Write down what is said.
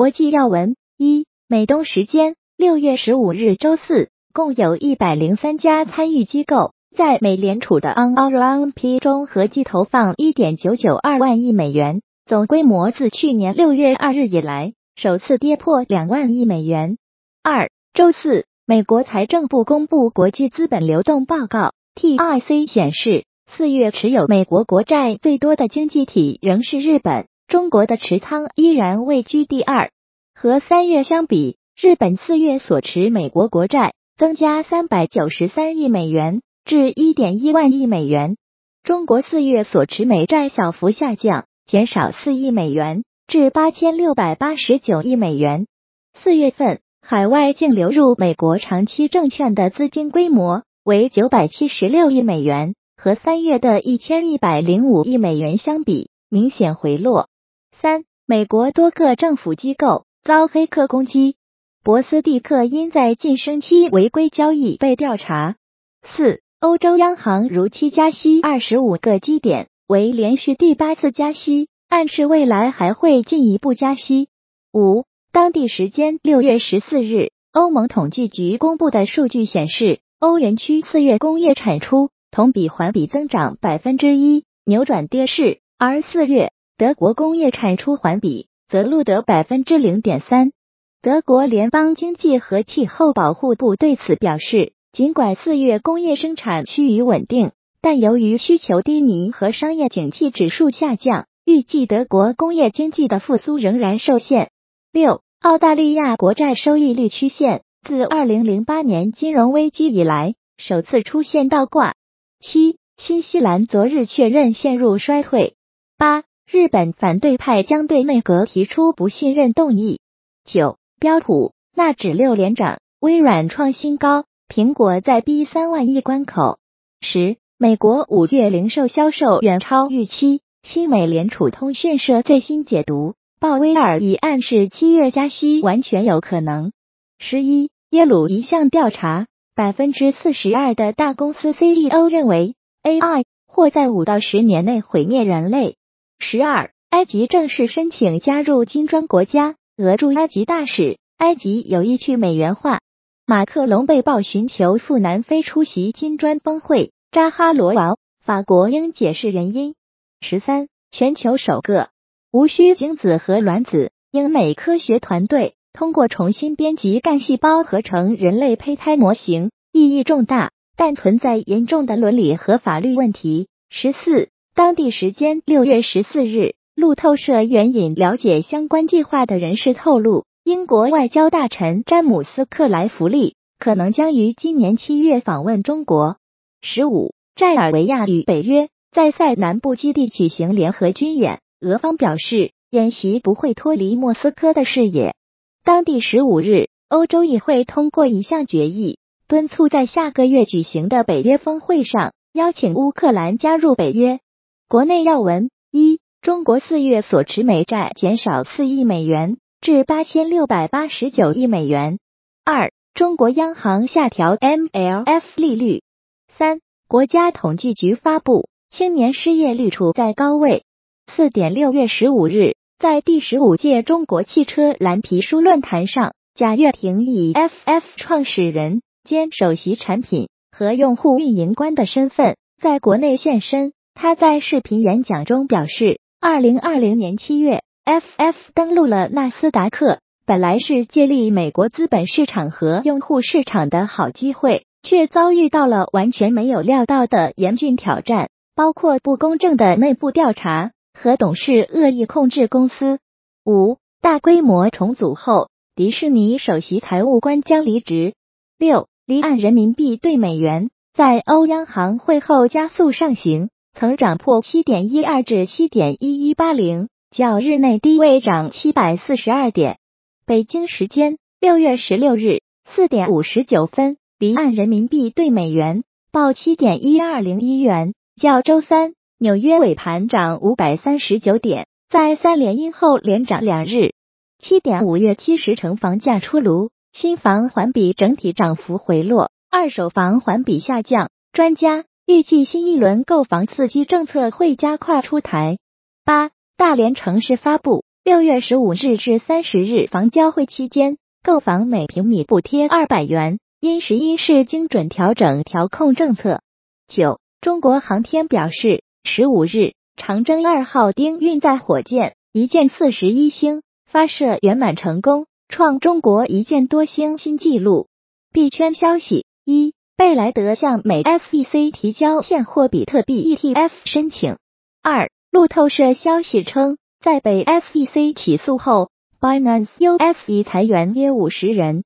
国际要闻：一、美东时间六月十五日周四，共有一百零三家参与机构在美联储的 On Our Own P 中合计投放一点九九二万亿美元，总规模自去年六月二日以来首次跌破两万亿美元。二、周四，美国财政部公布国际资本流动报告 （TIC） 显示，四月持有美国国债最多的经济体仍是日本。中国的持仓依然位居第二，和三月相比，日本四月所持美国国债增加三百九十三亿美元至一点一万亿美元，中国四月所持美债小幅下降，减少四亿美元至八千六百八十九亿美元。四月份海外净流入美国长期证券的资金规模为九百七十六亿美元，和三月的一千一百零五亿美元相比，明显回落。三、美国多个政府机构遭黑客攻击，博斯蒂克因在晋升期违规交易被调查。四、欧洲央行如期加息二十五个基点，为连续第八次加息，暗示未来还会进一步加息。五、当地时间六月十四日，欧盟统计局公布的数据显示，欧元区四月工业产出同比环比增长百分之一，扭转跌势，而四月。德国工业产出环比则录得百分之零点三。德国联邦经济和气候保护部对此表示，尽管四月工业生产趋于稳定，但由于需求低迷和商业景气指数下降，预计德国工业经济的复苏仍然受限。六、澳大利亚国债收益率曲线自二零零八年金融危机以来首次出现倒挂。七、新西兰昨日确认陷入衰退。八。日本反对派将对内阁提出不信任动议。九，标普纳指六连涨，微软创新高，苹果在逼三万亿关口。十，美国五月零售销售远超预期。新美联储通讯社最新解读，鲍威尔已暗示七月加息完全有可能。十一，耶鲁一项调查，百分之四十二的大公司 CEO 认为 AI 或在五到十年内毁灭人类。十二，埃及正式申请加入金砖国家。俄驻埃及大使，埃及有意去美元化。马克龙被曝寻求赴南非出席金砖峰会。扎哈罗娃，法国应解释原因。十三，全球首个无需精子和卵子，英美科学团队通过重新编辑干细胞合成人类胚胎模型，意义重大，但存在严重的伦理和法律问题。十四。当地时间六月十四日，路透社援引了解相关计划的人士透露，英国外交大臣詹姆斯克莱弗利可能将于今年七月访问中国。十五，塞尔维亚与北约在塞南部基地举行联合军演，俄方表示演习不会脱离莫斯科的视野。当地十五日，欧洲议会通过一项决议，敦促在下个月举行的北约峰会上邀请乌克兰加入北约。国内要闻：一、中国四月所持美债减少四亿美元，至八千六百八十九亿美元。二、中国央行下调 MLF 利率。三、国家统计局发布青年失业率处在高位。四点六月十五日，在第十五届中国汽车蓝皮书论坛上，贾跃亭以 FF 创始人兼首席产品和用户运营官的身份在国内现身。他在视频演讲中表示，二零二零年七月，FF 登陆了纳斯达克，本来是借力美国资本市场和用户市场的好机会，却遭遇到了完全没有料到的严峻挑战，包括不公正的内部调查和董事恶意控制公司。五大规模重组后，迪士尼首席财务官将离职。六离岸人民币对美元在欧央行会后加速上行。曾涨破七点一二至七点一一八零，较日内低位涨七百四十二点。北京时间六月十六日四点五十九分，离岸人民币对美元报七点一二零一元，较周三纽约尾盘涨五百三十九点，在三连阴后连涨两日。七点五月七十城房价出炉，新房环比整体涨幅回落，二手房环比下降。专家。预计新一轮购房刺激政策会加快出台。八大连城市发布六月十五日至三十日房交会期间，购房每平米补贴二百元，因十一市精准调整调控政策。九，中国航天表示，十五日长征二号丁运载火箭一箭四十一星发射圆满成功，创中国一箭多星新纪录。币圈消息一。贝莱德向美 SEC 提交现货比特币 ETF 申请。二，路透社消息称，在被 SEC 起诉后，Binance US 已裁员约五十人。